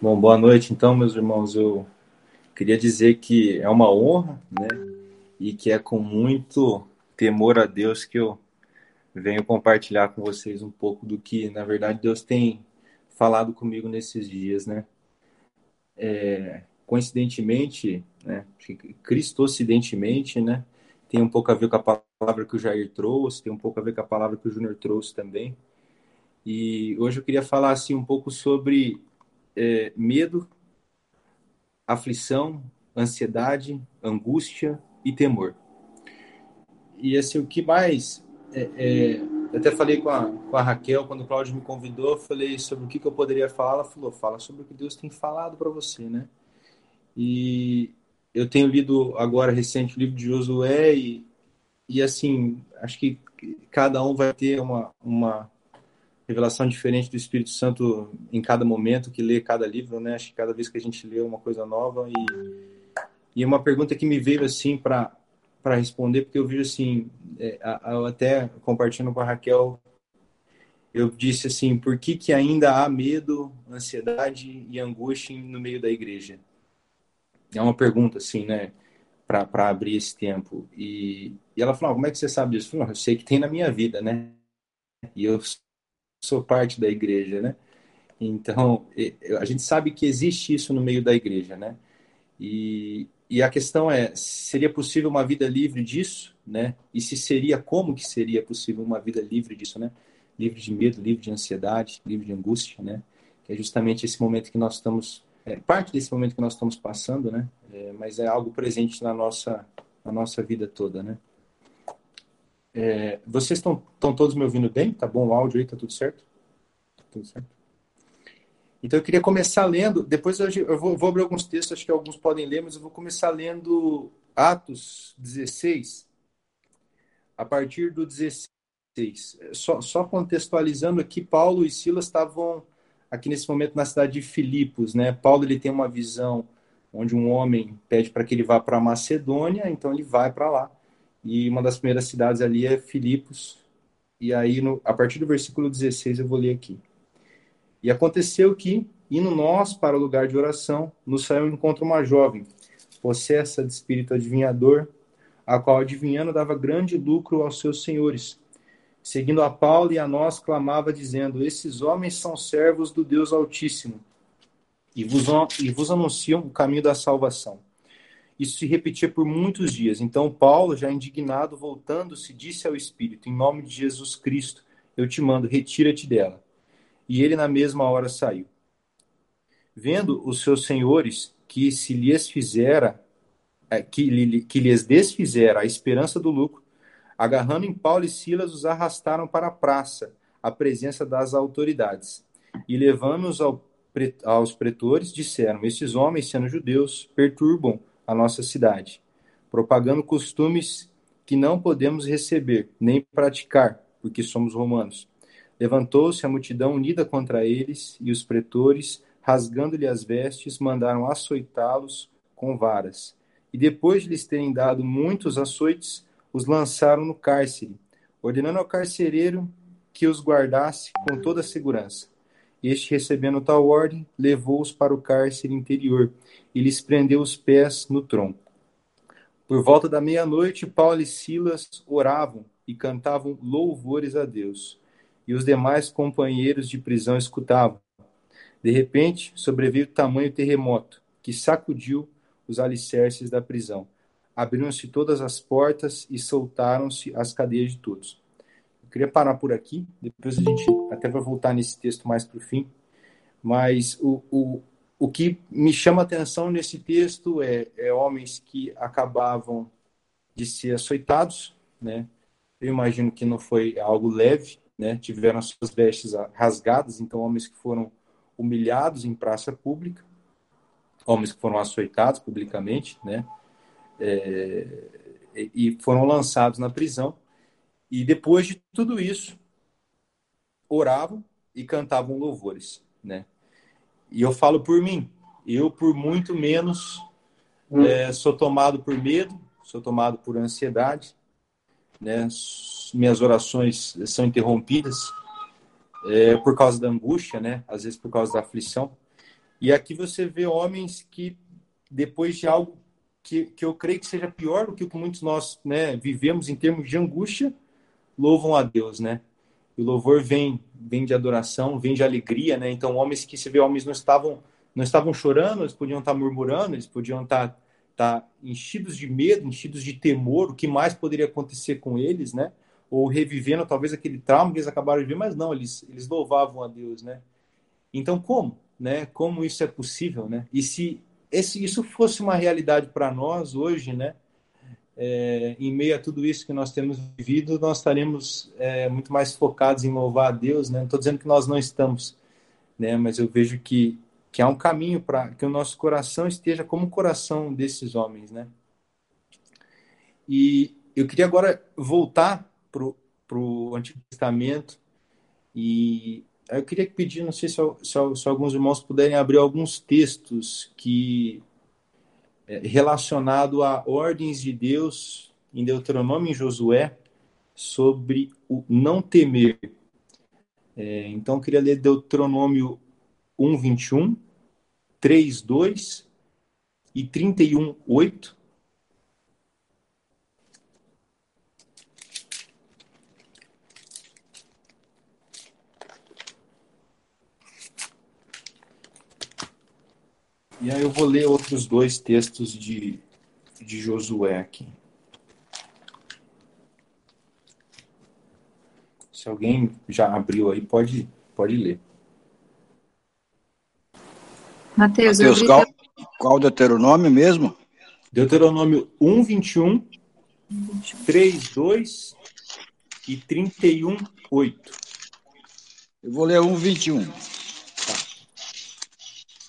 Bom, boa noite, então, meus irmãos. Eu queria dizer que é uma honra, né? E que é com muito temor a Deus que eu venho compartilhar com vocês um pouco do que, na verdade, Deus tem falado comigo nesses dias, né? É, coincidentemente, né? Cristocidentemente, né? Tem um pouco a ver com a palavra que o Jair trouxe, tem um pouco a ver com a palavra que o Júnior trouxe também. E hoje eu queria falar assim um pouco sobre é, medo, aflição, ansiedade, angústia e temor. E assim, o que mais. É, é, até falei com a, com a Raquel, quando o Cláudio me convidou, falei sobre o que, que eu poderia falar. Ela falou: fala sobre o que Deus tem falado para você, né? E eu tenho lido agora recente o livro de Josué e, e assim, acho que cada um vai ter uma, uma revelação diferente do Espírito Santo em cada momento que lê cada livro, né? Acho que cada vez que a gente lê uma coisa nova e e uma pergunta que me veio assim para para responder porque eu vejo assim, é, eu até compartilhando com a Raquel, eu disse assim, por que que ainda há medo, ansiedade e angústia no meio da igreja? É uma pergunta assim, né? Para abrir esse tempo. E, e ela falou: como é que você sabe disso? Eu, falei, eu sei que tem na minha vida, né? E eu sou parte da igreja, né? Então, a gente sabe que existe isso no meio da igreja, né? E, e a questão é, seria possível uma vida livre disso, né? E se seria, como que seria possível uma vida livre disso, né? Livre de medo, livre de ansiedade, livre de angústia, né? Que é justamente esse momento que nós estamos, é, parte desse momento que nós estamos passando, né? É, mas é algo presente na nossa, na nossa vida toda, né? É, vocês estão todos me ouvindo bem? Tá bom o áudio aí? Tá tudo certo? Tudo certo. Então eu queria começar lendo, depois eu vou, vou abrir alguns textos, acho que alguns podem ler, mas eu vou começar lendo Atos 16, a partir do 16. Só, só contextualizando aqui, Paulo e Silas estavam aqui nesse momento na cidade de Filipos, né? Paulo ele tem uma visão onde um homem pede para que ele vá para Macedônia, então ele vai para lá. E uma das primeiras cidades ali é Filipos. E aí, no, a partir do versículo 16, eu vou ler aqui. E aconteceu que, indo nós para o lugar de oração, nos saiu encontro uma jovem, possessa de espírito adivinhador, a qual adivinhando dava grande lucro aos seus senhores. Seguindo a Paulo e a nós, clamava, dizendo: Esses homens são servos do Deus Altíssimo e vos, e vos anunciam o caminho da salvação. Isso se repetia por muitos dias. Então, Paulo, já indignado, voltando-se, disse ao Espírito: Em nome de Jesus Cristo, eu te mando, retira-te dela. E ele, na mesma hora, saiu. Vendo os seus senhores que se lhes fizera, é, que, que lhes desfizera a esperança do lucro, agarrando em Paulo e Silas, os arrastaram para a praça, à presença das autoridades. E levando-os ao, aos pretores, disseram: Esses homens, sendo judeus, perturbam a nossa cidade, propagando costumes que não podemos receber nem praticar, porque somos romanos. Levantou-se a multidão unida contra eles, e os pretores, rasgando-lhe as vestes, mandaram açoitá-los com varas. E depois de lhes terem dado muitos açoites, os lançaram no cárcere, ordenando ao carcereiro que os guardasse com toda a segurança. Este, recebendo tal ordem, levou-os para o cárcere interior e lhes prendeu os pés no tronco. Por volta da meia-noite, Paulo e Silas oravam e cantavam louvores a Deus. E os demais companheiros de prisão escutavam. De repente, sobreveio tamanho terremoto que sacudiu os alicerces da prisão. Abriram-se todas as portas e soltaram-se as cadeias de todos. Eu queria parar por aqui, depois a gente até vai voltar nesse texto mais para o fim. Mas o, o, o que me chama atenção nesse texto é, é homens que acabavam de ser açoitados, né? Eu imagino que não foi algo leve, né? Tiveram as suas vestes rasgadas, então homens que foram humilhados em praça pública, homens que foram açoitados publicamente, né? É, e foram lançados na prisão. E depois de tudo isso, oravam e cantavam louvores, né? E eu falo por mim, eu por muito menos hum. é, sou tomado por medo, sou tomado por ansiedade, né? Minhas orações são interrompidas é, por causa da angústia, né? Às vezes por causa da aflição. E aqui você vê homens que, depois de algo que, que eu creio que seja pior do que o que muitos nós né, vivemos em termos de angústia, louvam a Deus, né? o louvor vem, vem de adoração, vem de alegria, né? Então, homens que se vê homens não estavam não estavam chorando, eles podiam estar murmurando, eles podiam estar, estar enchidos de medo, enchidos de temor, o que mais poderia acontecer com eles, né? Ou revivendo talvez aquele trauma que eles acabaram de ver, mas não, eles, eles louvavam a Deus, né? Então, como? Né? Como isso é possível, né? E se esse, isso fosse uma realidade para nós hoje, né? É, em meio a tudo isso que nós temos vivido, nós estaremos é, muito mais focados em louvar a Deus, né? Não estou dizendo que nós não estamos, né? Mas eu vejo que que há um caminho para que o nosso coração esteja como o coração desses homens, né? E eu queria agora voltar para o Antigo Testamento e eu queria pedir, não sei se, se, se alguns irmãos puderem abrir alguns textos que relacionado a ordens de Deus em Deuteronômio e Josué sobre o não temer. É, então, eu queria ler Deuteronômio 1, 21, 3, 2 e 31, 8. E aí eu vou ler outros dois textos de, de Josué aqui. Se alguém já abriu aí, pode, pode ler. Mateus, Mateus qual, qual Deuteronômio mesmo? Deuteronômio 1, 21, 3, 2 e 31, 8. Eu vou ler 1, 21.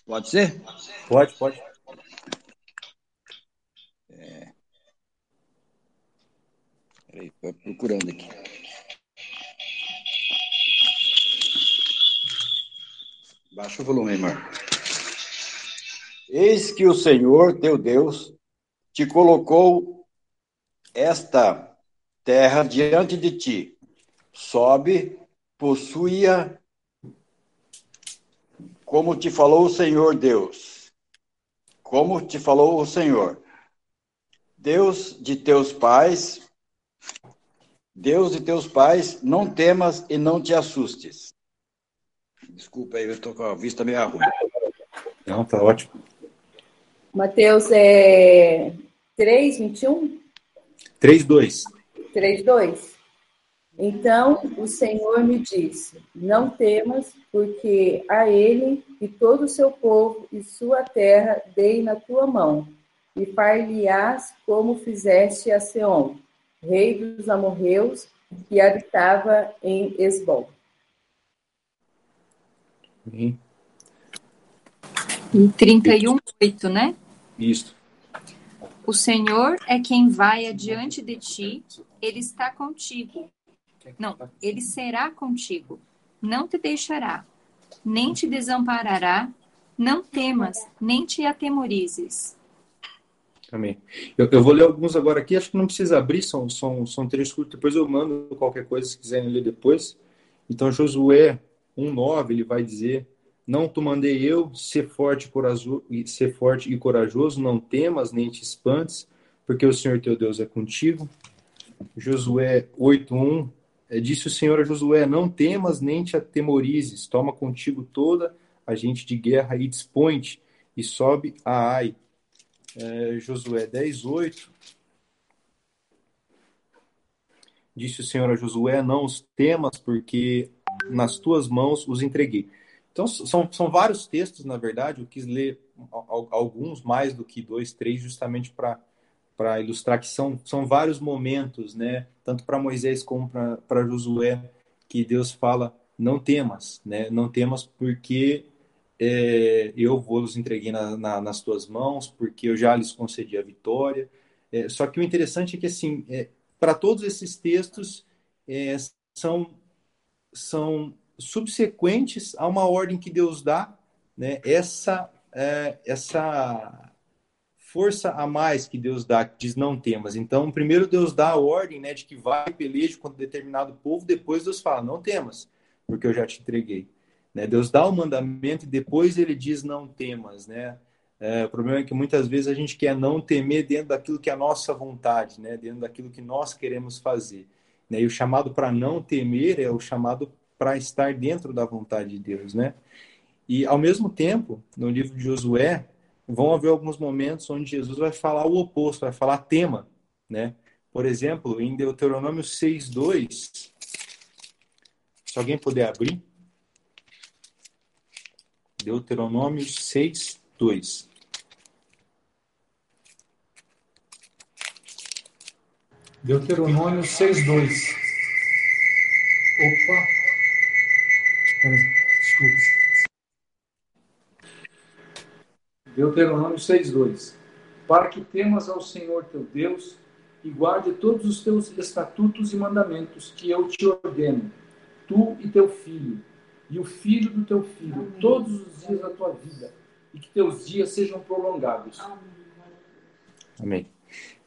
Pode ser? Pode, pode. É... Peraí, estou procurando aqui. Baixa o volume, irmão. Eis que o Senhor, teu Deus, te colocou esta terra diante de ti. Sobe, possua como te falou o Senhor Deus. Como te falou o Senhor. Deus de teus pais, Deus de teus pais, não temas e não te assustes. Desculpa aí, eu estou com a vista meio ruim. Não, tá ótimo. Mateus é 3, 21? 3, 2. 3, 2. Então o Senhor me disse: Não temas, porque a ele e todo o seu povo e sua terra dei na tua mão, e far-lhe-ás como fizeste a Seom, rei dos amorreus, que habitava em Esbom. Em 31, 8, né? Isso. O Senhor é quem vai adiante de ti, ele está contigo. Não, ele será contigo, não te deixará, nem te desamparará, não temas, nem te atemorizes. Amém. Eu, eu, vou ler alguns agora aqui, acho que não precisa abrir, são, são, são três curtos, depois eu mando qualquer coisa se quiserem ler depois. Então, Josué 1,9, ele vai dizer não te mandei eu, ser forte, corajoso, ser forte e corajoso, não temas nem te espantes, porque o Senhor teu Deus é contigo. Josué 8:1 é, disse o Senhor a Josué: Não temas nem te atemorizes, toma contigo toda a gente de guerra e dispõe-te e sobe a Ai. É, Josué 10:8 Disse o Senhor a Josué: Não os temas, porque nas tuas mãos os entreguei. Então, são, são vários textos, na verdade. Eu quis ler alguns, mais do que dois, três, justamente para ilustrar que são, são vários momentos, né? Tanto para Moisés como para Josué, que Deus fala: não temas, né? Não temas porque é, eu vou os entreguei na, na, nas tuas mãos, porque eu já lhes concedi a vitória. É, só que o interessante é que, assim, é, para todos esses textos, é, são, são subsequentes a uma ordem que Deus dá, né? Essa é, essa força a mais que Deus dá, que diz não temas. Então, primeiro Deus dá a ordem, né, de que vai peleje contra determinado povo, depois Deus fala não temas, porque eu já te entreguei. Né? Deus dá o mandamento e depois ele diz não temas, né? É, o problema é que muitas vezes a gente quer não temer dentro daquilo que é a nossa vontade, né? Dentro daquilo que nós queremos fazer. Né? E o chamado para não temer é o chamado para estar dentro da vontade de Deus, né? E ao mesmo tempo, no livro de Josué, vão haver alguns momentos onde Jesus vai falar o oposto, vai falar tema, né? Por exemplo, em Deuteronômio 6:2, se alguém puder abrir, Deuteronômio 6, 2. Deuteronômio 6, 2. Opa! Desculpe. Deuteronômio 6, 2. Para que temas ao Senhor teu Deus e guarde todos os teus estatutos e mandamentos que eu te ordeno, tu e teu filho e o filho do teu filho Amém. todos os dias da tua vida e que teus dias sejam prolongados. Amém.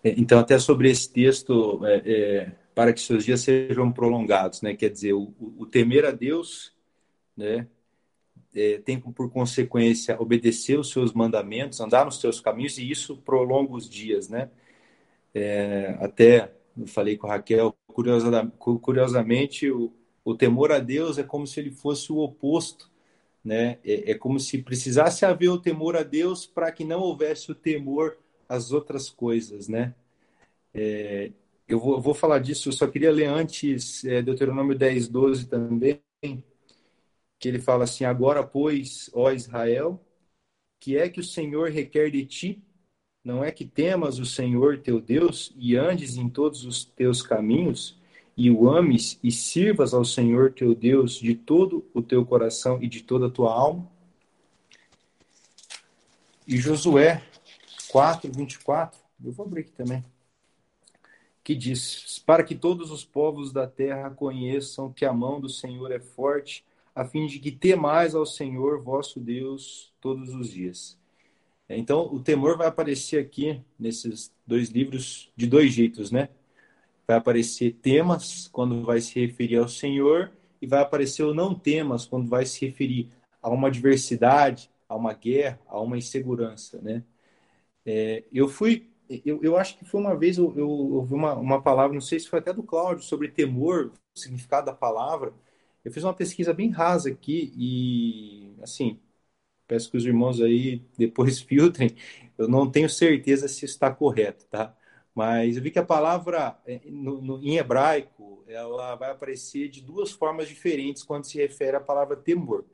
É, então, até sobre esse texto, é, é, para que seus dias sejam prolongados, né? Quer dizer, o, o temer a Deus, né? É, tem por consequência obedecer os seus mandamentos, andar nos seus caminhos e isso prolonga os dias, né? É, até eu falei com a Raquel, curiosamente, o, o temor a Deus é como se ele fosse o oposto, né? É, é como se precisasse haver o temor a Deus para que não houvesse o temor às outras coisas, né? É, eu, vou, eu vou, falar disso, eu só queria ler antes é, Deuteronômio 10, 12 também, que ele fala assim: Agora, pois, ó Israel, que é que o Senhor requer de ti? Não é que temas o Senhor teu Deus e andes em todos os teus caminhos? e o ames e sirvas ao Senhor teu Deus de todo o teu coração e de toda a tua alma. E Josué 4, 24, eu vou abrir aqui também, que diz: Para que todos os povos da terra conheçam que a mão do Senhor é forte, a fim de que temais ao Senhor vosso Deus todos os dias. Então, o temor vai aparecer aqui nesses dois livros de dois jeitos, né? vai aparecer temas quando vai se referir ao Senhor e vai aparecer o não temas quando vai se referir a uma adversidade, a uma guerra, a uma insegurança, né? É, eu fui, eu, eu acho que foi uma vez eu, eu ouvi uma, uma palavra, não sei se foi até do Cláudio, sobre temor, o significado da palavra. Eu fiz uma pesquisa bem rasa aqui e, assim, peço que os irmãos aí depois filtrem. Eu não tenho certeza se está correto, tá? Mas eu vi que a palavra é, no, no, em hebraico ela vai aparecer de duas formas diferentes quando se refere à palavra temor.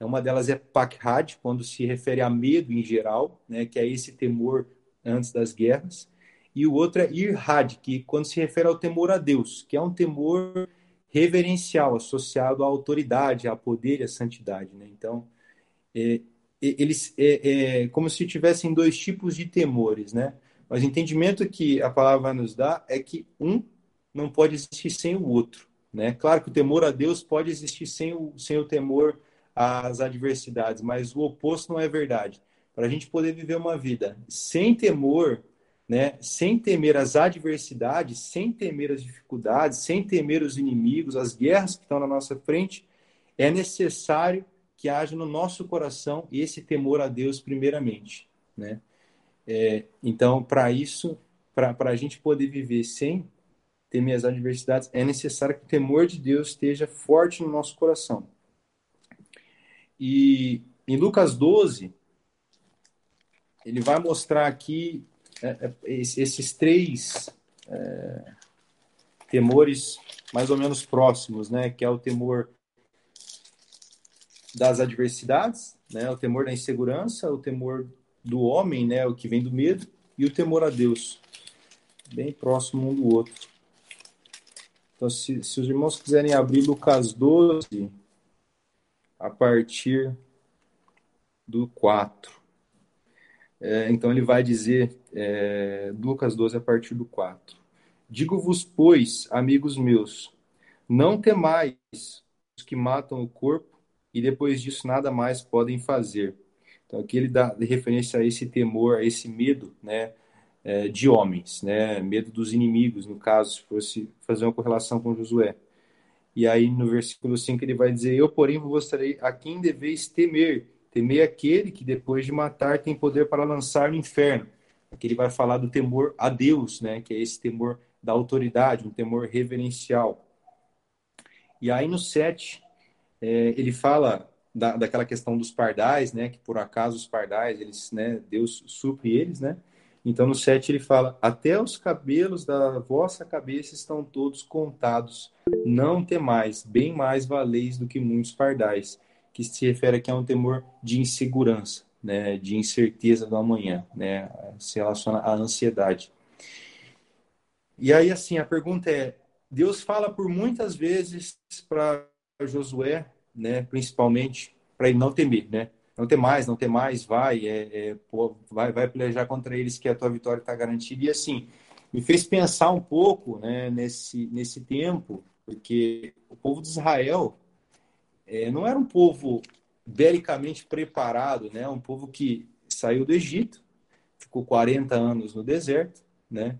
Uma delas é pakhad, quando se refere a medo em geral, né, que é esse temor antes das guerras. E o outro é irhad, que quando se refere ao temor a Deus, que é um temor reverencial associado à autoridade, a poder e à santidade. Né? Então, é, eles é, é como se tivessem dois tipos de temores, né? Mas o entendimento que a palavra nos dar é que um não pode existir sem o outro. Né? Claro que o temor a Deus pode existir sem o, sem o temor às adversidades, mas o oposto não é verdade. Para a gente poder viver uma vida sem temor, né, sem temer as adversidades, sem temer as dificuldades, sem temer os inimigos, as guerras que estão na nossa frente, é necessário que haja no nosso coração esse temor a Deus primeiramente, né? É, então, para isso, para a gente poder viver sem temer as adversidades, é necessário que o temor de Deus esteja forte no nosso coração. E em Lucas 12, ele vai mostrar aqui é, é, esses três é, temores mais ou menos próximos, né? Que é o temor das adversidades, né? O temor da insegurança, o temor do homem, né, o que vem do medo, e o temor a Deus, bem próximo um do outro. Então, se, se os irmãos quiserem abrir Lucas 12, a partir do 4. É, então, ele vai dizer, é, Lucas 12, a partir do 4. Digo-vos, pois, amigos meus, não temais os que matam o corpo e depois disso nada mais podem fazer. Então aqui ele dá referência a esse temor, a esse medo, né, é, de homens, né, medo dos inimigos, no caso, se fosse fazer uma correlação com Josué. E aí no versículo 5 ele vai dizer: Eu, porém, vos mostrarei a quem deveis temer. Temer aquele que depois de matar tem poder para lançar no inferno. Aqui ele vai falar do temor a Deus, né? Que é esse temor da autoridade, um temor reverencial. E aí no 7, é, ele fala da, daquela questão dos pardais, né? Que por acaso os pardais, eles, né? Deus supre eles, né? Então no 7 ele fala: Até os cabelos da vossa cabeça estão todos contados. Não temais, bem mais valeis do que muitos pardais. Que se refere aqui a um temor de insegurança, né? De incerteza do amanhã, né? Se relaciona à ansiedade. E aí, assim, a pergunta é: Deus fala por muitas vezes para Josué, né, principalmente, para ele não temer, né? Não ter mais, não ter mais, vai, é, é, pô, vai, vai pelejar contra eles que a tua vitória está garantida. E assim, me fez pensar um pouco, né, nesse nesse tempo, porque o povo de Israel é, não era um povo belicamente preparado, né? Um povo que saiu do Egito, ficou 40 anos no deserto, né?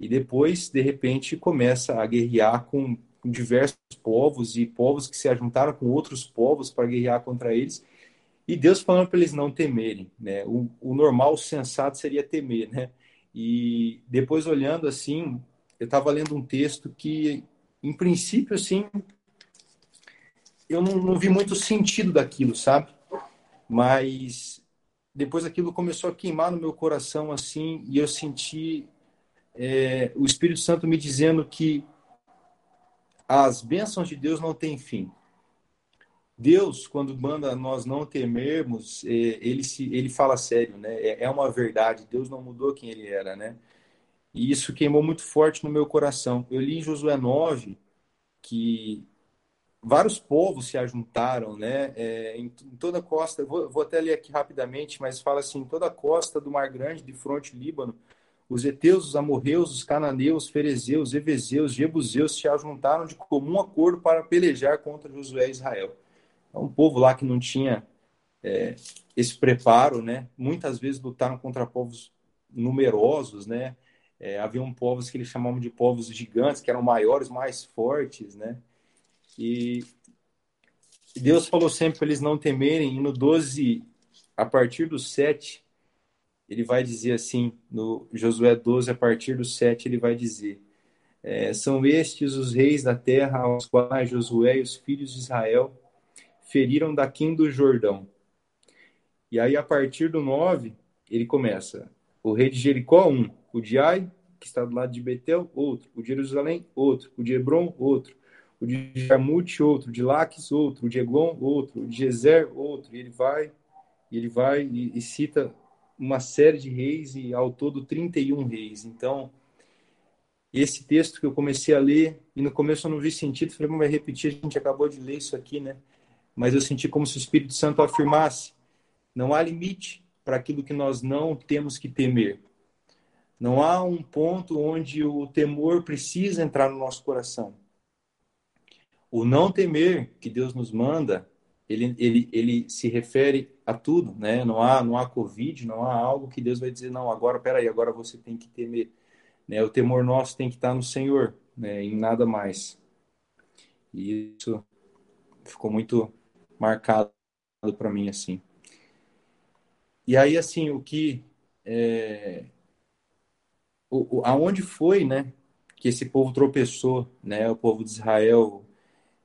e depois, de repente, começa a guerrear com, diversos povos e povos que se ajuntaram com outros povos para guerrear contra eles. E Deus falando para eles não temerem, né? O, o, normal, o sensato seria temer, né? E depois olhando assim, eu estava lendo um texto que, em princípio, assim, eu não, não vi muito sentido daquilo, sabe? Mas depois aquilo começou a queimar no meu coração assim e eu senti é, o Espírito Santo me dizendo que as bênçãos de Deus não têm fim. Deus, quando manda nós não temermos, é, ele, se, ele fala sério, né? É, é uma verdade. Deus não mudou quem ele era, né? E isso queimou muito forte no meu coração. Eu li em Josué 9 que vários povos se ajuntaram, né? É, em, em, toda a costa, vou, vou, até ler aqui rapidamente, mas fala assim: toda a costa do Mar Grande, de fronte Líbano, os heteus, os amorreus, os cananeus, ferezeus, jebuseus, jebuseus se ajuntaram de comum acordo para pelejar contra Josué e Israel. É um povo lá que não tinha é, esse preparo, né? Muitas vezes lutaram contra povos numerosos, né? É, haviam povos que eles chamavam de povos gigantes, que eram maiores, mais fortes, né? E Deus falou sempre para eles não temerem, e no 12, a partir do 7, ele vai dizer assim, no Josué 12, a partir do 7, ele vai dizer: é, São estes os reis da terra aos quais Josué e os filhos de Israel feriram daqui do Jordão. E aí, a partir do 9, ele começa: o rei de Jericó, um, o de Ai, que está do lado de Betel, outro, o de Jerusalém, outro, o de Hebron, outro, o de Jarmute, outro, o de Laques, outro, o de Eglon, outro, o de Gezer, outro. E ele vai, e ele vai e, e cita uma série de reis e ao todo 31 reis. Então, esse texto que eu comecei a ler, e no começo eu não vi sentido, falei, vamos repetir, a gente acabou de ler isso aqui, né? Mas eu senti como se o Espírito Santo afirmasse: não há limite para aquilo que nós não temos que temer. Não há um ponto onde o temor precisa entrar no nosso coração. O não temer que Deus nos manda ele, ele, ele se refere a tudo, né? Não há, não há Covid, não há algo que Deus vai dizer, não, agora, peraí, agora você tem que temer. Né? O temor nosso tem que estar no Senhor, né? em nada mais. E isso ficou muito marcado para mim, assim. E aí, assim, o que... É... O, o, aonde foi, né, que esse povo tropeçou, né, o povo de Israel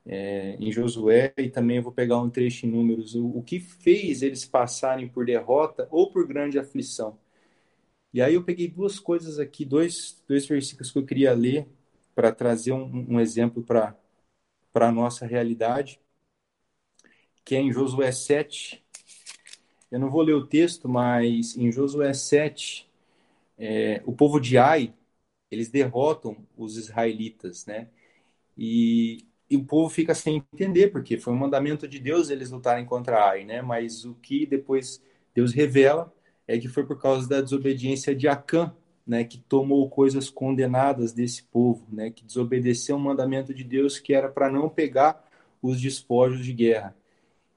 é, em Josué e também eu vou pegar um trecho em números, o, o, que fez eles passarem por derrota ou por grande aflição. E aí eu peguei duas coisas aqui, dois, dois versículos que eu queria ler para trazer um, um exemplo para a nossa realidade, que é em Josué 7. Eu não vou ler o texto, mas em Josué 7, é, o povo de Ai, eles derrotam os israelitas, né? E e o povo fica sem entender, porque foi um mandamento de Deus eles lutarem contra Ai, né? Mas o que depois Deus revela é que foi por causa da desobediência de Acã, né? Que tomou coisas condenadas desse povo, né? Que desobedeceu um mandamento de Deus que era para não pegar os despojos de guerra.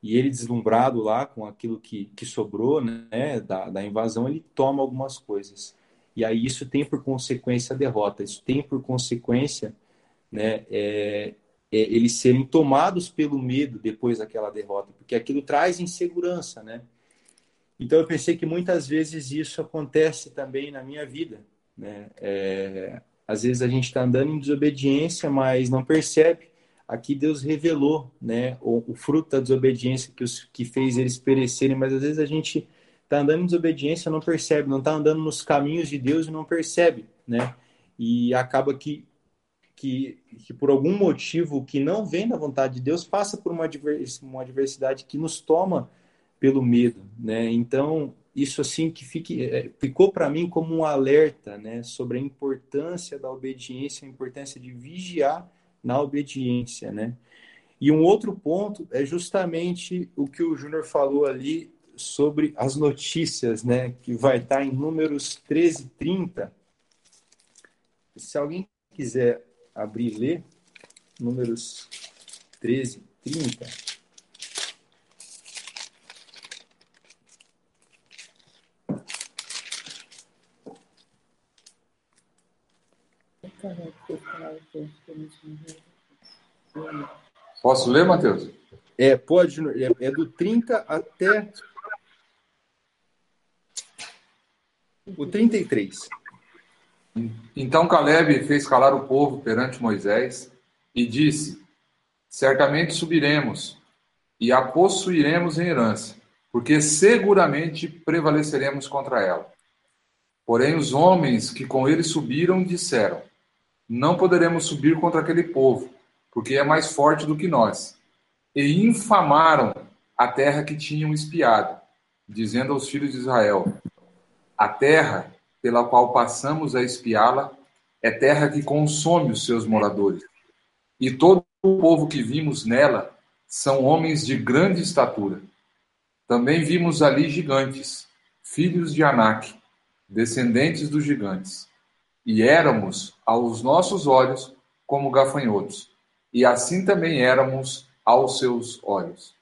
E ele, deslumbrado lá com aquilo que, que sobrou, né? Da, da invasão, ele toma algumas coisas. E aí isso tem por consequência a derrota, isso tem por consequência né, é, eles serem tomados pelo medo depois daquela derrota, porque aquilo traz insegurança, né? Então eu pensei que muitas vezes isso acontece também na minha vida, né? É, às vezes a gente está andando em desobediência, mas não percebe. Aqui Deus revelou, né, o, o fruto da desobediência que, os, que fez eles perecerem, mas às vezes a gente está andando em desobediência, não percebe, não está andando nos caminhos de Deus e não percebe, né? E acaba que que, que por algum motivo que não vem da vontade de Deus passa por uma, adversidade que nos toma pelo medo, né? Então isso assim que fique, é, ficou para mim como um alerta, né, sobre a importância da obediência, a importância de vigiar na obediência, né? E um outro ponto é justamente o que o Júnior falou ali sobre as notícias, né, que vai estar em números 13 e 30. Se alguém quiser abrir e ler, números 13 e 30. Posso ler, Matheus? É, pode, é, é do 30 até o 33. Então Caleb fez calar o povo perante Moisés e disse: Certamente subiremos e a possuiremos em herança, porque seguramente prevaleceremos contra ela. Porém, os homens que com ele subiram disseram: Não poderemos subir contra aquele povo, porque é mais forte do que nós. E infamaram a terra que tinham espiado, dizendo aos filhos de Israel: A terra pela qual passamos a espiá-la é terra que consome os seus moradores. E todo o povo que vimos nela são homens de grande estatura. Também vimos ali gigantes, filhos de Anak, descendentes dos gigantes. E éramos, aos nossos olhos, como gafanhotos, e assim também éramos aos seus olhos.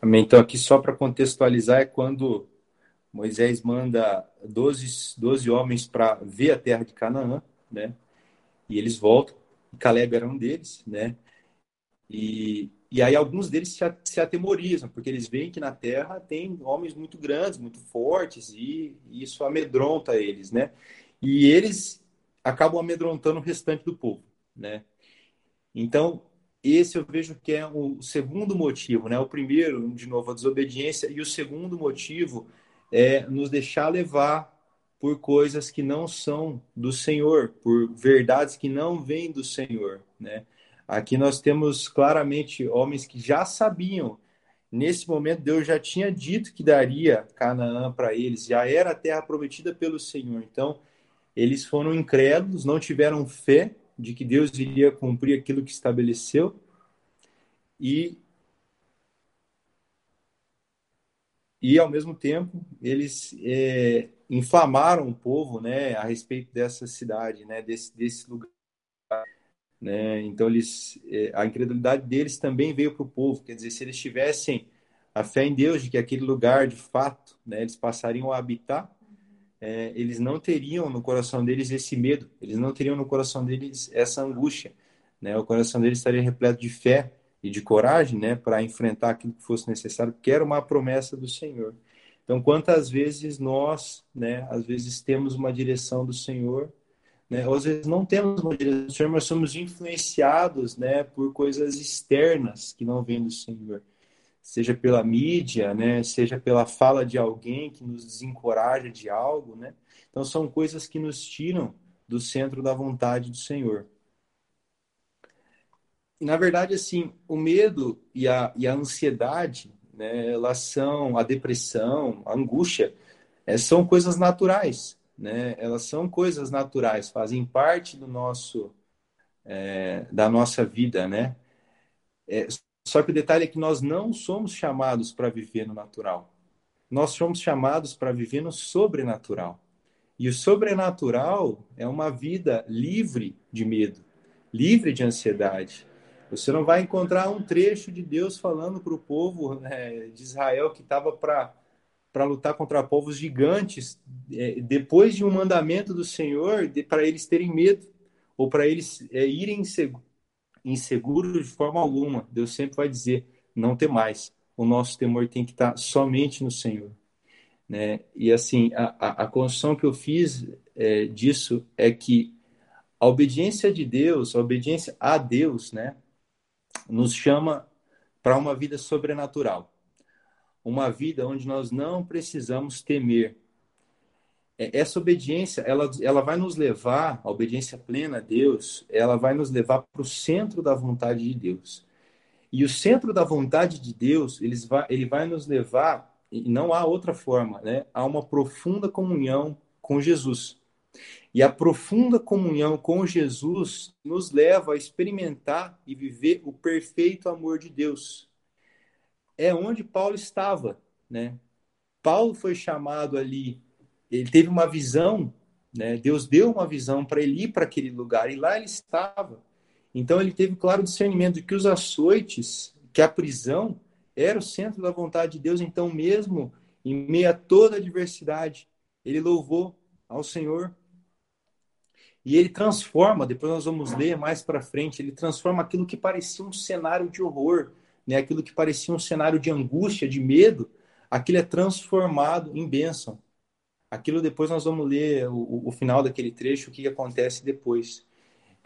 Amém. Então, aqui só para contextualizar, é quando Moisés manda 12, 12 homens para ver a terra de Canaã, né? E eles voltam. Caleb era um deles, né? E, e aí alguns deles se, se atemorizam, porque eles veem que na terra tem homens muito grandes, muito fortes, e, e isso amedronta eles, né? E eles acabam amedrontando o restante do povo, né? Então, esse eu vejo que é o segundo motivo, né? O primeiro, de novo, a desobediência, e o segundo motivo é nos deixar levar por coisas que não são do Senhor, por verdades que não vêm do Senhor, né? Aqui nós temos claramente homens que já sabiam, nesse momento Deus já tinha dito que daria Canaã para eles, já era a terra prometida pelo Senhor. Então, eles foram incrédulos, não tiveram fé de que Deus iria cumprir aquilo que estabeleceu e e ao mesmo tempo eles é, inflamaram o povo, né, a respeito dessa cidade, né, desse, desse lugar, né, então eles, é, a incredulidade deles também veio para o povo, quer dizer, se eles tivessem a fé em Deus de que aquele lugar, de fato, né, eles passariam a habitar, é, eles não teriam no coração deles esse medo, eles não teriam no coração deles essa angústia, né, o coração deles estaria repleto de fé, e de coragem, né, para enfrentar aquilo que fosse necessário, porque era uma promessa do Senhor. Então, quantas vezes nós, né, às vezes temos uma direção do Senhor, né, ou às vezes não temos uma direção do Senhor, mas somos influenciados, né, por coisas externas que não vêm do Senhor. Seja pela mídia, né, seja pela fala de alguém que nos desencoraja de algo, né? Então são coisas que nos tiram do centro da vontade do Senhor. Na verdade, assim, o medo e a, e a ansiedade, né, elas são, a depressão, a angústia, é, são coisas naturais, né? Elas são coisas naturais, fazem parte do nosso, é, da nossa vida, né? É, só que o detalhe é que nós não somos chamados para viver no natural. Nós somos chamados para viver no sobrenatural. E o sobrenatural é uma vida livre de medo, livre de ansiedade, você não vai encontrar um trecho de Deus falando para o povo né, de Israel que estava para para lutar contra povos gigantes, é, depois de um mandamento do Senhor, para eles terem medo, ou para eles é, irem inseguros de forma alguma. Deus sempre vai dizer: não tem mais. O nosso temor tem que estar somente no Senhor. Né? E assim, a, a, a construção que eu fiz é, disso é que a obediência de Deus, a obediência a Deus, né, nos chama para uma vida sobrenatural. Uma vida onde nós não precisamos temer. É, essa obediência, ela, ela vai nos levar, a obediência plena a Deus, ela vai nos levar para o centro da vontade de Deus. E o centro da vontade de Deus, ele vai, ele vai nos levar, e não há outra forma, né, a uma profunda comunhão com Jesus. E a profunda comunhão com Jesus nos leva a experimentar e viver o perfeito amor de Deus. É onde Paulo estava, né? Paulo foi chamado ali, ele teve uma visão, né? Deus deu uma visão para ele ir para aquele lugar e lá ele estava. Então ele teve claro discernimento de que os açoites, que a prisão era o centro da vontade de Deus, então mesmo em meio a toda a adversidade, ele louvou ao Senhor e ele transforma, depois nós vamos ler mais para frente, ele transforma aquilo que parecia um cenário de horror, né? aquilo que parecia um cenário de angústia, de medo, aquilo é transformado em bênção. Aquilo depois nós vamos ler o, o final daquele trecho, o que acontece depois.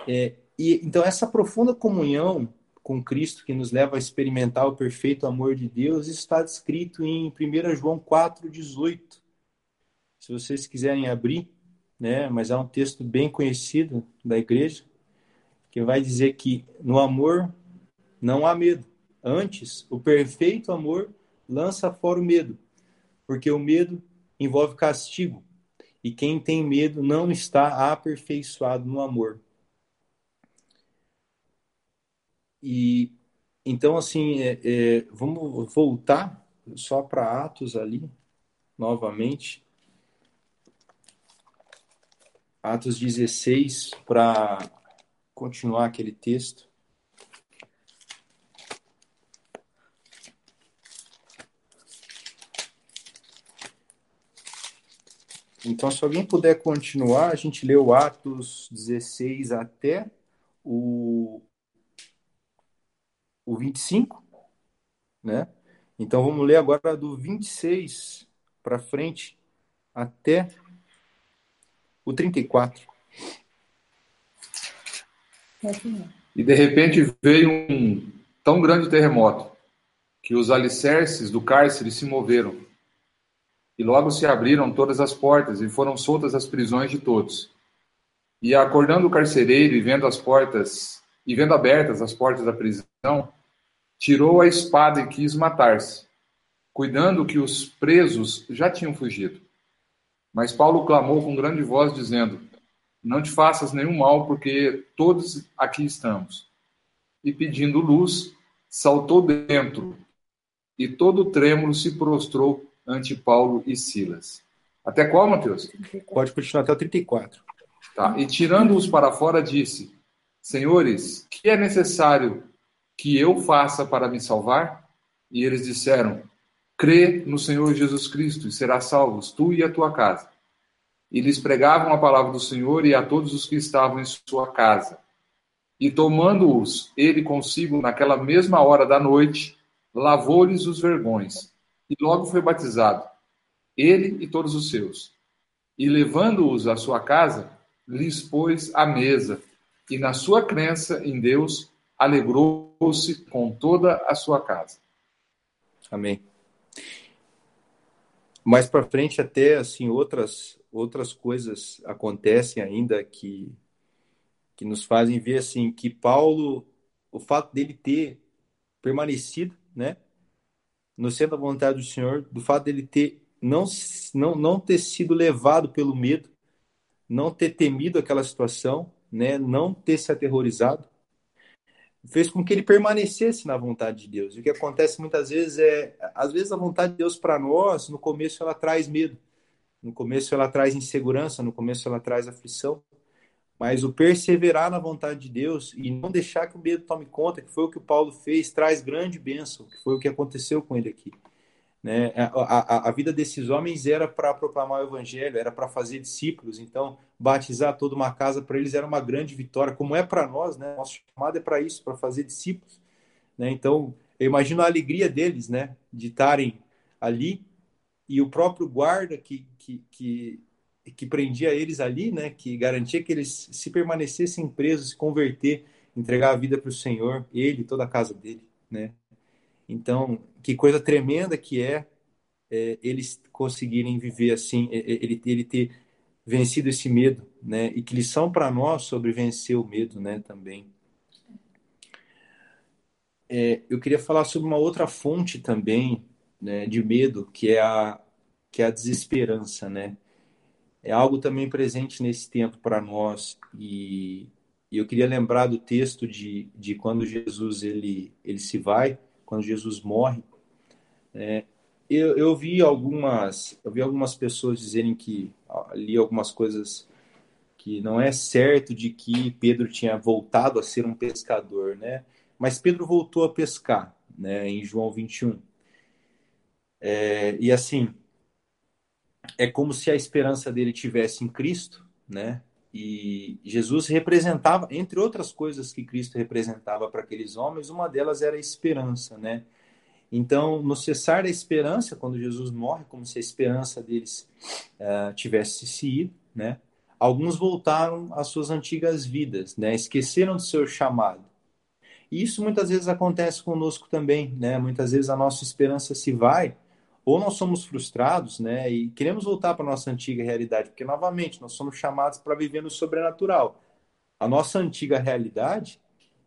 É, e Então, essa profunda comunhão com Cristo que nos leva a experimentar o perfeito amor de Deus está descrito em 1 João 4,18. Se vocês quiserem abrir, né? Mas é um texto bem conhecido da igreja que vai dizer que no amor não há medo. Antes, o perfeito amor lança fora o medo, porque o medo envolve castigo. E quem tem medo não está aperfeiçoado no amor. E então, assim, é, é, vamos voltar só para Atos ali, novamente. Atos 16, para continuar aquele texto. Então, se alguém puder continuar, a gente leu Atos 16 até o, o 25, né? Então, vamos ler agora do 26 para frente até o 34. E de repente veio um tão grande terremoto que os alicerces do cárcere se moveram. E logo se abriram todas as portas e foram soltas as prisões de todos. E acordando o carcereiro e vendo as portas, e vendo abertas as portas da prisão, tirou a espada e quis matar-se, cuidando que os presos já tinham fugido. Mas Paulo clamou com grande voz, dizendo: Não te faças nenhum mal, porque todos aqui estamos. E pedindo luz, saltou dentro, e todo trêmulo se prostrou ante Paulo e Silas. Até qual, Mateus? Pode continuar até o 34. Tá. E tirando-os para fora, disse: Senhores, que é necessário que eu faça para me salvar? E eles disseram: Crê no Senhor Jesus Cristo e serás salvos, tu e a tua casa. E lhes pregavam a palavra do Senhor e a todos os que estavam em sua casa. E tomando-os ele consigo naquela mesma hora da noite, lavou-lhes os vergões. E logo foi batizado, ele e todos os seus. E levando-os à sua casa, lhes pôs a mesa. E na sua crença em Deus, alegrou-se com toda a sua casa. Amém mais para frente até assim outras outras coisas acontecem ainda que que nos fazem ver assim que Paulo o fato dele ter permanecido né no centro da vontade do Senhor do fato dele ter não não não ter sido levado pelo medo não ter temido aquela situação né não ter se aterrorizado fez com que ele permanecesse na vontade de Deus. E o que acontece muitas vezes é, às vezes a vontade de Deus para nós, no começo ela traz medo, no começo ela traz insegurança, no começo ela traz aflição, mas o perseverar na vontade de Deus e não deixar que o medo tome conta, que foi o que o Paulo fez, traz grande bênção, que foi o que aconteceu com ele aqui. Né? A, a, a vida desses homens era para proclamar o evangelho, era para fazer discípulos. Então, batizar toda uma casa para eles era uma grande vitória, como é para nós, né? Nosso chamado é para isso, para fazer discípulos. Né? Então, eu imagino a alegria deles, né? De estarem ali e o próprio guarda que, que, que, que prendia eles ali, né? Que garantia que eles se permanecessem presos, se converter, entregar a vida para o Senhor, ele toda a casa dele, né? Então, que coisa tremenda que é, é eles conseguirem viver assim, ele, ele ter vencido esse medo, né? E que lição para nós sobre vencer o medo, né? Também. É, eu queria falar sobre uma outra fonte também, né? De medo, que é a que é a desesperança, né? É algo também presente nesse tempo para nós e, e eu queria lembrar do texto de, de quando Jesus ele ele se vai quando Jesus morre, é, eu, eu, vi algumas, eu vi algumas pessoas dizerem que ali algumas coisas que não é certo de que Pedro tinha voltado a ser um pescador, né? Mas Pedro voltou a pescar, né? Em João 21. É, e assim, é como se a esperança dele tivesse em Cristo, né? E Jesus representava, entre outras coisas que Cristo representava para aqueles homens, uma delas era a esperança, né? Então, no cessar da esperança, quando Jesus morre, como se a esperança deles uh, tivesse se ido, né? Alguns voltaram às suas antigas vidas, né? Esqueceram do seu chamado. E isso muitas vezes acontece conosco também, né? Muitas vezes a nossa esperança se vai ou nós somos frustrados, né, e queremos voltar para nossa antiga realidade, porque novamente nós somos chamados para viver no sobrenatural. A nossa antiga realidade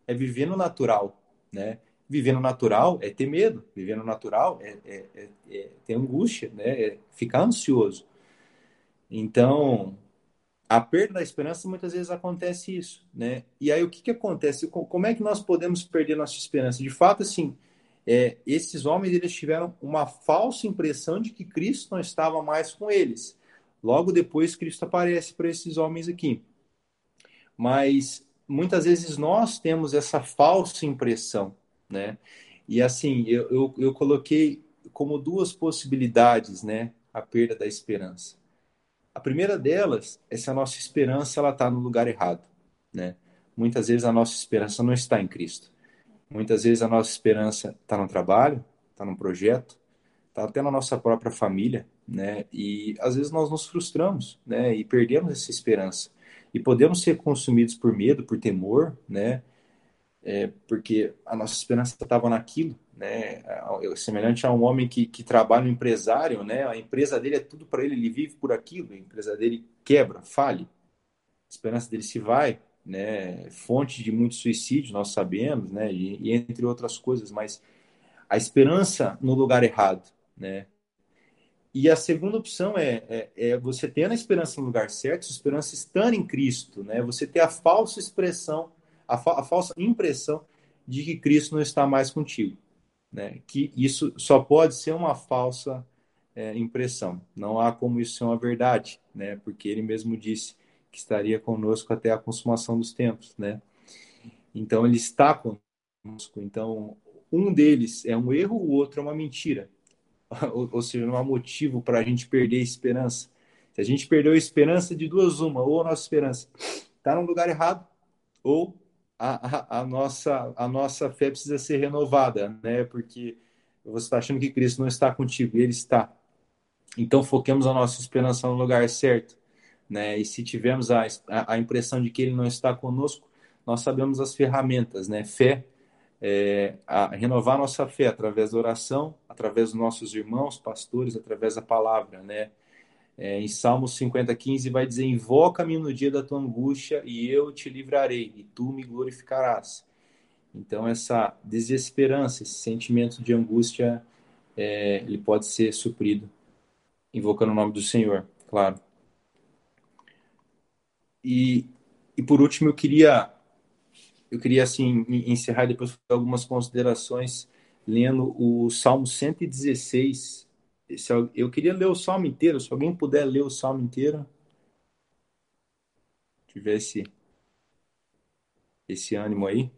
é viver no natural, né? Viver no natural é ter medo, viver no natural é, é, é, é ter angústia, né? É ficar ansioso. Então, a perda da esperança muitas vezes acontece isso, né? E aí o que que acontece? Como é que nós podemos perder nossa esperança? De fato, assim, é, esses homens eles tiveram uma falsa impressão de que Cristo não estava mais com eles. Logo depois, Cristo aparece para esses homens aqui. Mas muitas vezes nós temos essa falsa impressão, né? E assim, eu, eu, eu coloquei como duas possibilidades, né? A perda da esperança. A primeira delas é se a nossa esperança ela está no lugar errado, né? Muitas vezes a nossa esperança não está em Cristo. Muitas vezes a nossa esperança está no trabalho, está no projeto, está até na nossa própria família, né? E às vezes nós nos frustramos, né? E perdemos essa esperança. E podemos ser consumidos por medo, por temor, né? É, porque a nossa esperança estava naquilo, né? É, semelhante a um homem que, que trabalha no empresário, né? A empresa dele é tudo para ele, ele vive por aquilo. A empresa dele quebra, fale, a esperança dele se vai, né, fonte de muitos suicídios, nós sabemos, né, e, e, entre outras coisas, mas a esperança no lugar errado, né. E a segunda opção é, é, é você ter a esperança no lugar certo, a esperança estar em Cristo, né, você ter a falsa expressão, a, fa a falsa impressão de que Cristo não está mais contigo, né, que isso só pode ser uma falsa é, impressão, não há como isso ser uma verdade, né, porque ele mesmo disse que estaria conosco até a consumação dos tempos, né? Então ele está conosco. Então um deles é um erro, o outro é uma mentira. Ou, ou seja, não há motivo para a gente perder a esperança. Se a gente perdeu a esperança de duas uma, ou a nossa esperança está no lugar errado, ou a, a, a, nossa, a nossa fé precisa ser renovada, né? Porque você está achando que Cristo não está contigo, Ele está. Então foquemos a nossa esperança no lugar certo né? E se tivermos a, a impressão de que ele não está conosco, nós sabemos as ferramentas, né? Fé, é, a renovar nossa fé através da oração, através dos nossos irmãos, pastores, através da palavra, né? É, em Salmos 50, 15 vai dizer: Invoca-me no dia da tua angústia e eu te livrarei, e tu me glorificarás. Então, essa desesperança, esse sentimento de angústia, é, ele pode ser suprido invocando o nome do Senhor, claro. E, e por último, eu queria, eu queria assim, encerrar depois algumas considerações lendo o Salmo 116. Eu queria ler o Salmo inteiro, se alguém puder ler o Salmo inteiro. Tivesse esse ânimo aí.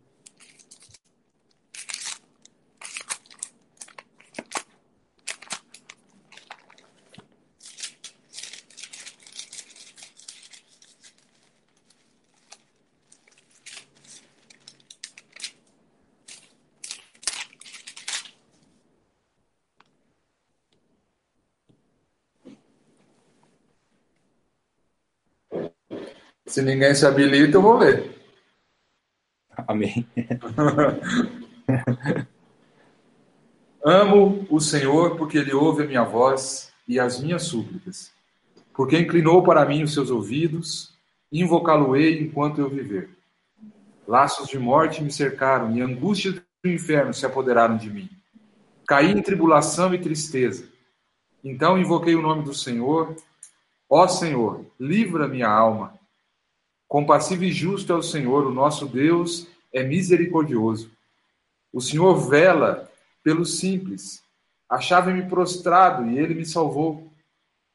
Se ninguém se habilita, eu vou ler. Amém. Amo o Senhor porque ele ouve a minha voz e as minhas súplicas. Porque inclinou para mim os seus ouvidos, invocá-lo-ei enquanto eu viver. Laços de morte me cercaram e angústias do inferno se apoderaram de mim. Caí em tribulação e tristeza. Então invoquei o nome do Senhor. Ó Senhor, livra minha alma. Compassivo e justo é o Senhor, o nosso Deus é misericordioso. O Senhor vela pelos simples. Achava-me prostrado e ele me salvou.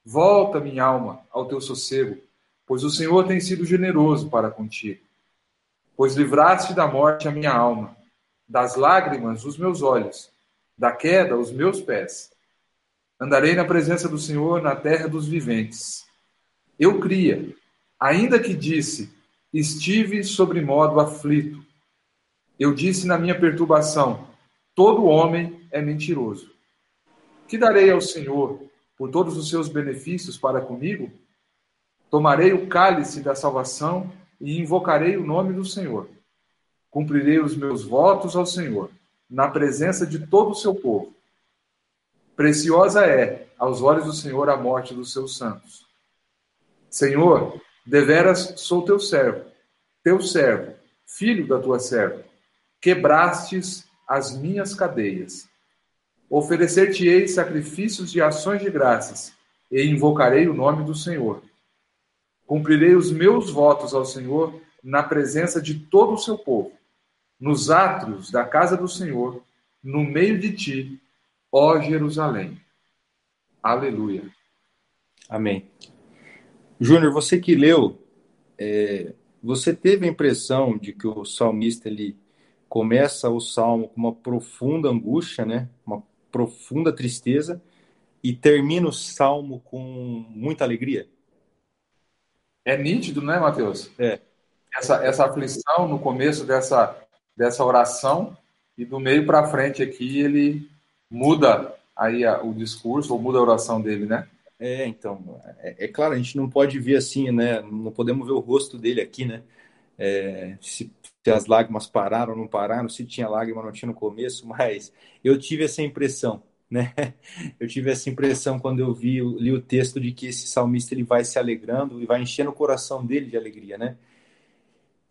Volta, minha alma, ao teu sossego, pois o Senhor tem sido generoso para contigo. Pois livraste da morte a minha alma, das lágrimas os meus olhos, da queda os meus pés. Andarei na presença do Senhor na terra dos viventes. Eu cria, ainda que disse, estive sobre modo aflito. Eu disse na minha perturbação, todo homem é mentiroso. Que darei ao Senhor por todos os seus benefícios para comigo? Tomarei o cálice da salvação e invocarei o nome do Senhor. Cumprirei os meus votos ao Senhor, na presença de todo o seu povo. Preciosa é, aos olhos do Senhor, a morte dos seus santos. Senhor, deveras sou teu servo, teu servo, filho da tua serva. Quebrastes as minhas cadeias. Oferecer-te-ei sacrifícios de ações de graças, e invocarei o nome do Senhor. Cumprirei os meus votos ao Senhor na presença de todo o seu povo, nos átrios da casa do Senhor, no meio de ti, ó Jerusalém. Aleluia. Amém. Júnior, você que leu, é, você teve a impressão de que o salmista ele começa o salmo com uma profunda angústia, né? Uma profunda tristeza e termina o salmo com muita alegria? É nítido, né, Mateus? É. Essa, essa aflição no começo dessa, dessa oração e do meio para frente aqui ele muda aí a, o discurso ou muda a oração dele, né? É, então, é, é, claro, a gente não pode ver assim, né? Não podemos ver o rosto dele aqui, né? É, se, se, as lágrimas pararam ou não pararam, se tinha lágrima ou não tinha no começo, mas eu tive essa impressão, né? Eu tive essa impressão quando eu vi, li o texto de que esse salmista ele vai se alegrando e vai enchendo o coração dele de alegria, né?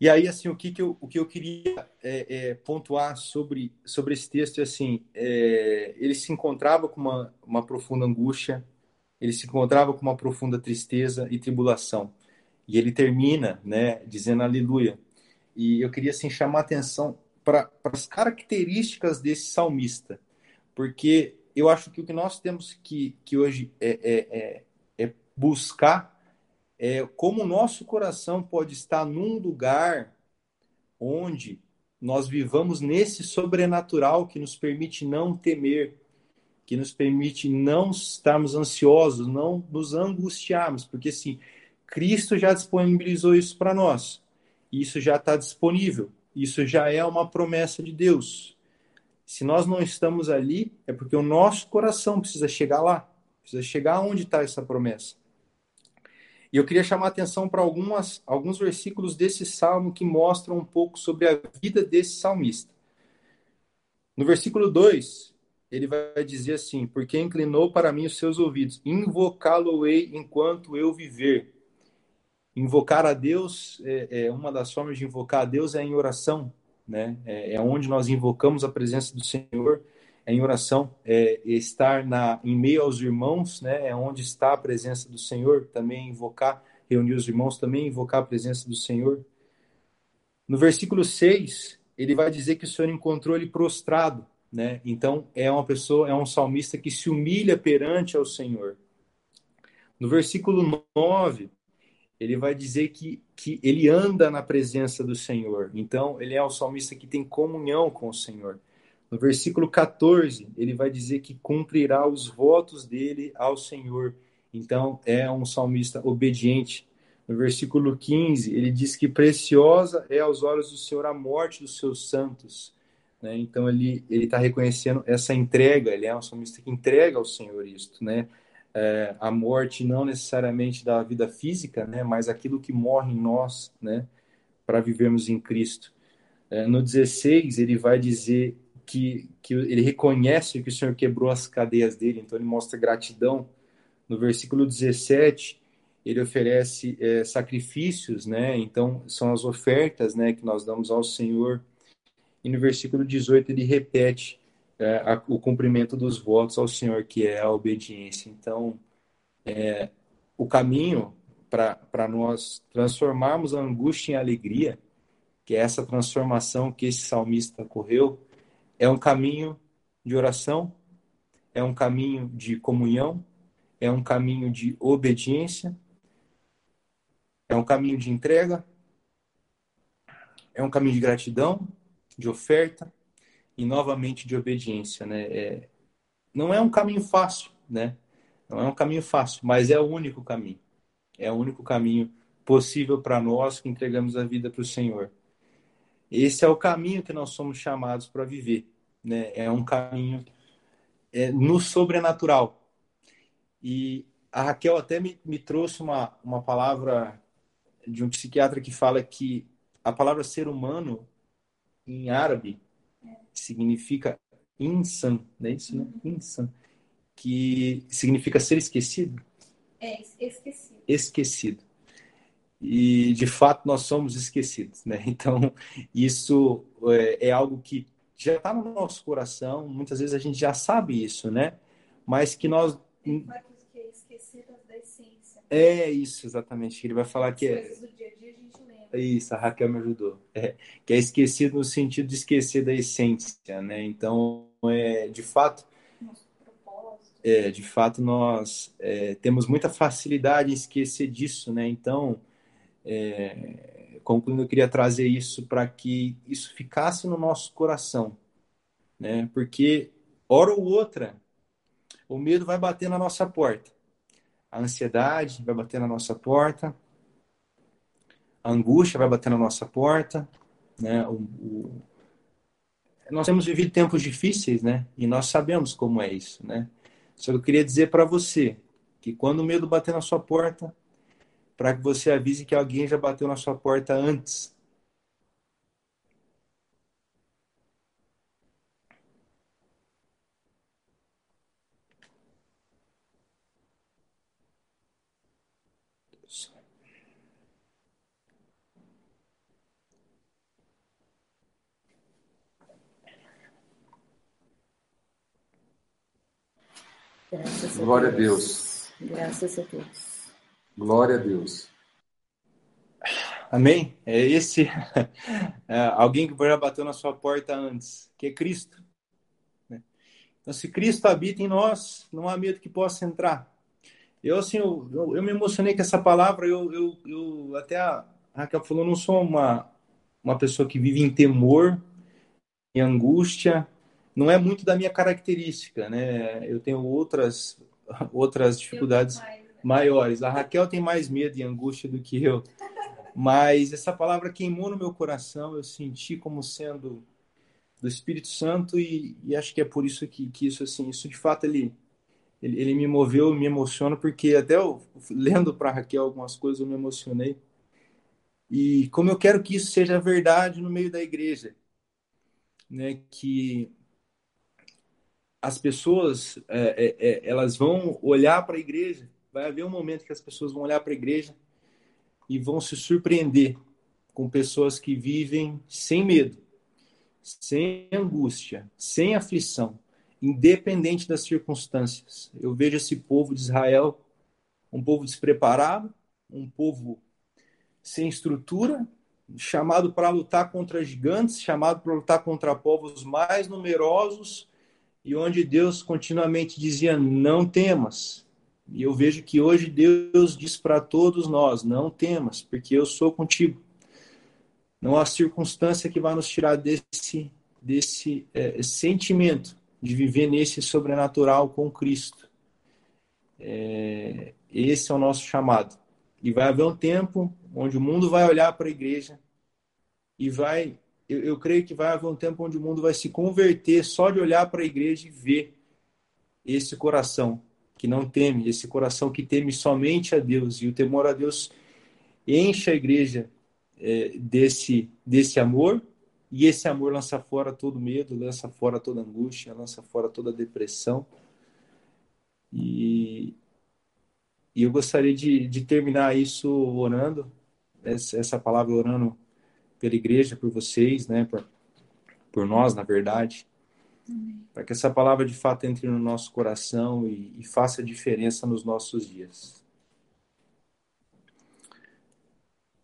E aí, assim, o que, que, eu, o que eu queria é, é, pontuar sobre, sobre esse texto é assim, é, ele se encontrava com uma, uma profunda angústia, ele se encontrava com uma profunda tristeza e tribulação. E ele termina, né, dizendo aleluia. E eu queria assim chamar a atenção para as características desse salmista, porque eu acho que o que nós temos que, que hoje é, é, é, é buscar é como o nosso coração pode estar num lugar onde nós vivamos nesse sobrenatural que nos permite não temer, que nos permite não estarmos ansiosos, não nos angustiarmos, porque assim, Cristo já disponibilizou isso para nós. Isso já está disponível. Isso já é uma promessa de Deus. Se nós não estamos ali, é porque o nosso coração precisa chegar lá, precisa chegar onde está essa promessa. E eu queria chamar a atenção para algumas, alguns versículos desse salmo que mostram um pouco sobre a vida desse salmista. No versículo 2, ele vai dizer assim: Porque inclinou para mim os seus ouvidos, invocá-lo-ei enquanto eu viver. Invocar a Deus, é, é, uma das formas de invocar a Deus é em oração, né? É, é onde nós invocamos a presença do Senhor é em oração, é estar na, em meio aos irmãos, né, é onde está a presença do Senhor, também invocar, reunir os irmãos, também invocar a presença do Senhor. No versículo 6, ele vai dizer que o Senhor encontrou ele prostrado, né? Então é uma pessoa, é um salmista que se humilha perante ao Senhor. No versículo 9, ele vai dizer que, que ele anda na presença do Senhor. Então, ele é um salmista que tem comunhão com o Senhor. No versículo 14, ele vai dizer que cumprirá os votos dele ao Senhor. Então, é um salmista obediente. No versículo 15, ele diz que preciosa é aos olhos do Senhor a morte dos seus santos. Né? Então, ele está reconhecendo essa entrega, ele é um salmista que entrega ao Senhor isto. Né? é, a morte não necessariamente da vida física, né, mas aquilo que morre em nós, né, para vivermos em Cristo. É, no 16, ele vai dizer que, que ele reconhece que o Senhor quebrou as cadeias dele, então ele mostra gratidão. No versículo 17, ele oferece é, sacrifícios, né? Então, são as ofertas, né, que nós damos ao Senhor. E no versículo 18, ele repete é, a, o cumprimento dos votos ao Senhor, que é a obediência. Então, é, o caminho para nós transformarmos a angústia em alegria, que é essa transformação que esse salmista correu, é um caminho de oração, é um caminho de comunhão, é um caminho de obediência, é um caminho de entrega, é um caminho de gratidão, de oferta e novamente de obediência, né? É, não é um caminho fácil, né? Não é um caminho fácil, mas é o único caminho. É o único caminho possível para nós que entregamos a vida para o Senhor. Esse é o caminho que nós somos chamados para viver, né? É um caminho é, no sobrenatural. E a Raquel até me, me trouxe uma, uma palavra de um psiquiatra que fala que a palavra ser humano em árabe significa insan, não é isso, né? Insan, que significa ser esquecido. É, esquecido. Esquecido. E de fato nós somos esquecidos, né? Então isso é, é algo que já está no nosso coração. Muitas vezes a gente já sabe isso, né? Mas que nós é isso, exatamente. Ele vai falar que é. Isso, a Raquel me ajudou. É, que é esquecido no sentido de esquecer da essência, né? Então, é, de fato, é, de fato nós é, temos muita facilidade em esquecer disso, né? Então, é, concluindo, eu queria trazer isso para que isso ficasse no nosso coração, né? Porque hora ou outra o medo vai bater na nossa porta a ansiedade vai bater na nossa porta, a angústia vai bater na nossa porta, né? O, o... Nós temos vivido tempos difíceis, né? E nós sabemos como é isso, né? Só que eu queria dizer para você que quando o medo bater na sua porta, para que você avise que alguém já bateu na sua porta antes Graças Glória a Deus. Deus. Graças a Deus. Glória a Deus. Amém? É esse é, alguém que já bateu na sua porta antes, que é Cristo. Né? Então, se Cristo habita em nós, não há medo que possa entrar. Eu, assim, eu, eu, eu me emocionei com essa palavra. Eu, eu, eu até a Raquel falou, não sou uma, uma pessoa que vive em temor, em angústia, não é muito da minha característica, né? Eu tenho outras outras dificuldades mais, maiores. A Raquel tem mais medo e angústia do que eu. Mas essa palavra queimou no meu coração, eu senti como sendo do Espírito Santo e, e acho que é por isso que, que, isso assim, isso de fato ele, ele, ele me moveu, me emociona porque até eu, lendo para Raquel algumas coisas eu me emocionei. E como eu quero que isso seja verdade no meio da igreja, né, que as pessoas é, é, é, elas vão olhar para a igreja, vai haver um momento que as pessoas vão olhar para a igreja e vão se surpreender com pessoas que vivem sem medo, sem angústia, sem aflição, independente das circunstâncias. Eu vejo esse povo de Israel um povo despreparado, um povo sem estrutura, chamado para lutar contra gigantes, chamado para lutar contra povos mais numerosos e onde Deus continuamente dizia: não temas. E eu vejo que hoje Deus diz para todos nós: não temas, porque eu sou contigo. Não há circunstância que vá nos tirar desse, desse é, sentimento de viver nesse sobrenatural com Cristo. É, esse é o nosso chamado. E vai haver um tempo onde o mundo vai olhar para a igreja e vai eu, eu creio que vai haver um tempo onde o mundo vai se converter só de olhar para a igreja e ver esse coração que não teme, esse coração que teme somente a Deus. E o temor a Deus enche a igreja é, desse, desse amor, e esse amor lança fora todo medo, lança fora toda angústia, lança fora toda depressão. E, e eu gostaria de, de terminar isso orando, essa, essa palavra orando pela igreja, por vocês, né, por, por nós, na verdade, para que essa palavra de fato entre no nosso coração e, e faça diferença nos nossos dias.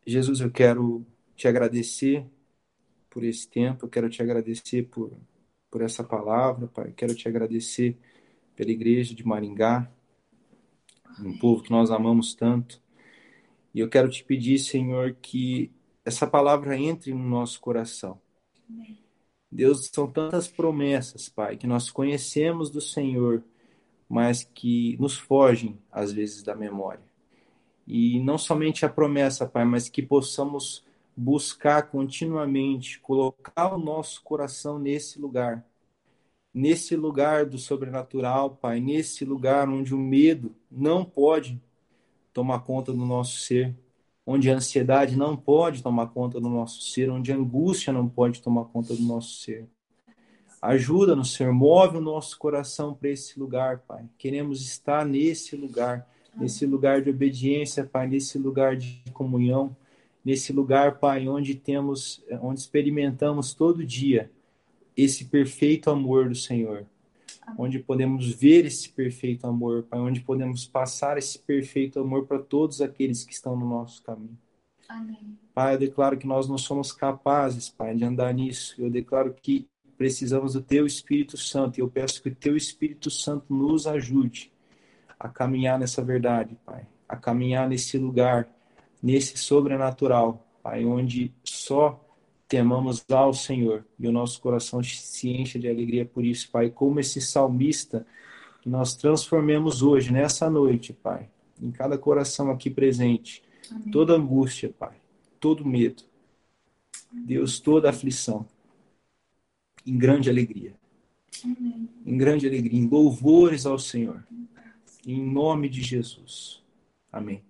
Jesus, eu quero te agradecer por esse tempo, eu quero te agradecer por, por essa palavra, Pai. Quero te agradecer pela igreja de Maringá, um povo que nós amamos tanto. E eu quero te pedir, Senhor, que essa palavra entre no nosso coração. Deus, são tantas promessas, Pai, que nós conhecemos do Senhor, mas que nos fogem, às vezes, da memória. E não somente a promessa, Pai, mas que possamos buscar continuamente, colocar o nosso coração nesse lugar, nesse lugar do sobrenatural, Pai, nesse lugar onde o medo não pode tomar conta do nosso ser, onde a ansiedade não pode tomar conta do nosso ser, onde a angústia não pode tomar conta do nosso ser. Ajuda-nos, Senhor, move o nosso coração para esse lugar, Pai. Queremos estar nesse lugar nesse lugar de obediência, Pai, nesse lugar de comunhão, nesse lugar, Pai, onde temos, onde experimentamos todo dia esse perfeito amor do Senhor. Onde podemos ver esse perfeito amor, Pai, onde podemos passar esse perfeito amor para todos aqueles que estão no nosso caminho. Amém. Pai, eu declaro que nós não somos capazes, Pai, de andar nisso. Eu declaro que precisamos do Teu Espírito Santo e eu peço que o Teu Espírito Santo nos ajude a caminhar nessa verdade, Pai, a caminhar nesse lugar, nesse sobrenatural, Pai, onde só temamos ao Senhor e o nosso coração se enche de alegria por isso, Pai, como esse salmista que nós transformemos hoje, nessa noite, Pai, em cada coração aqui presente, Amém. toda angústia, Pai, todo medo, Deus, toda aflição, em grande alegria. Amém. Em grande alegria, em louvores ao Senhor. Em nome de Jesus. Amém.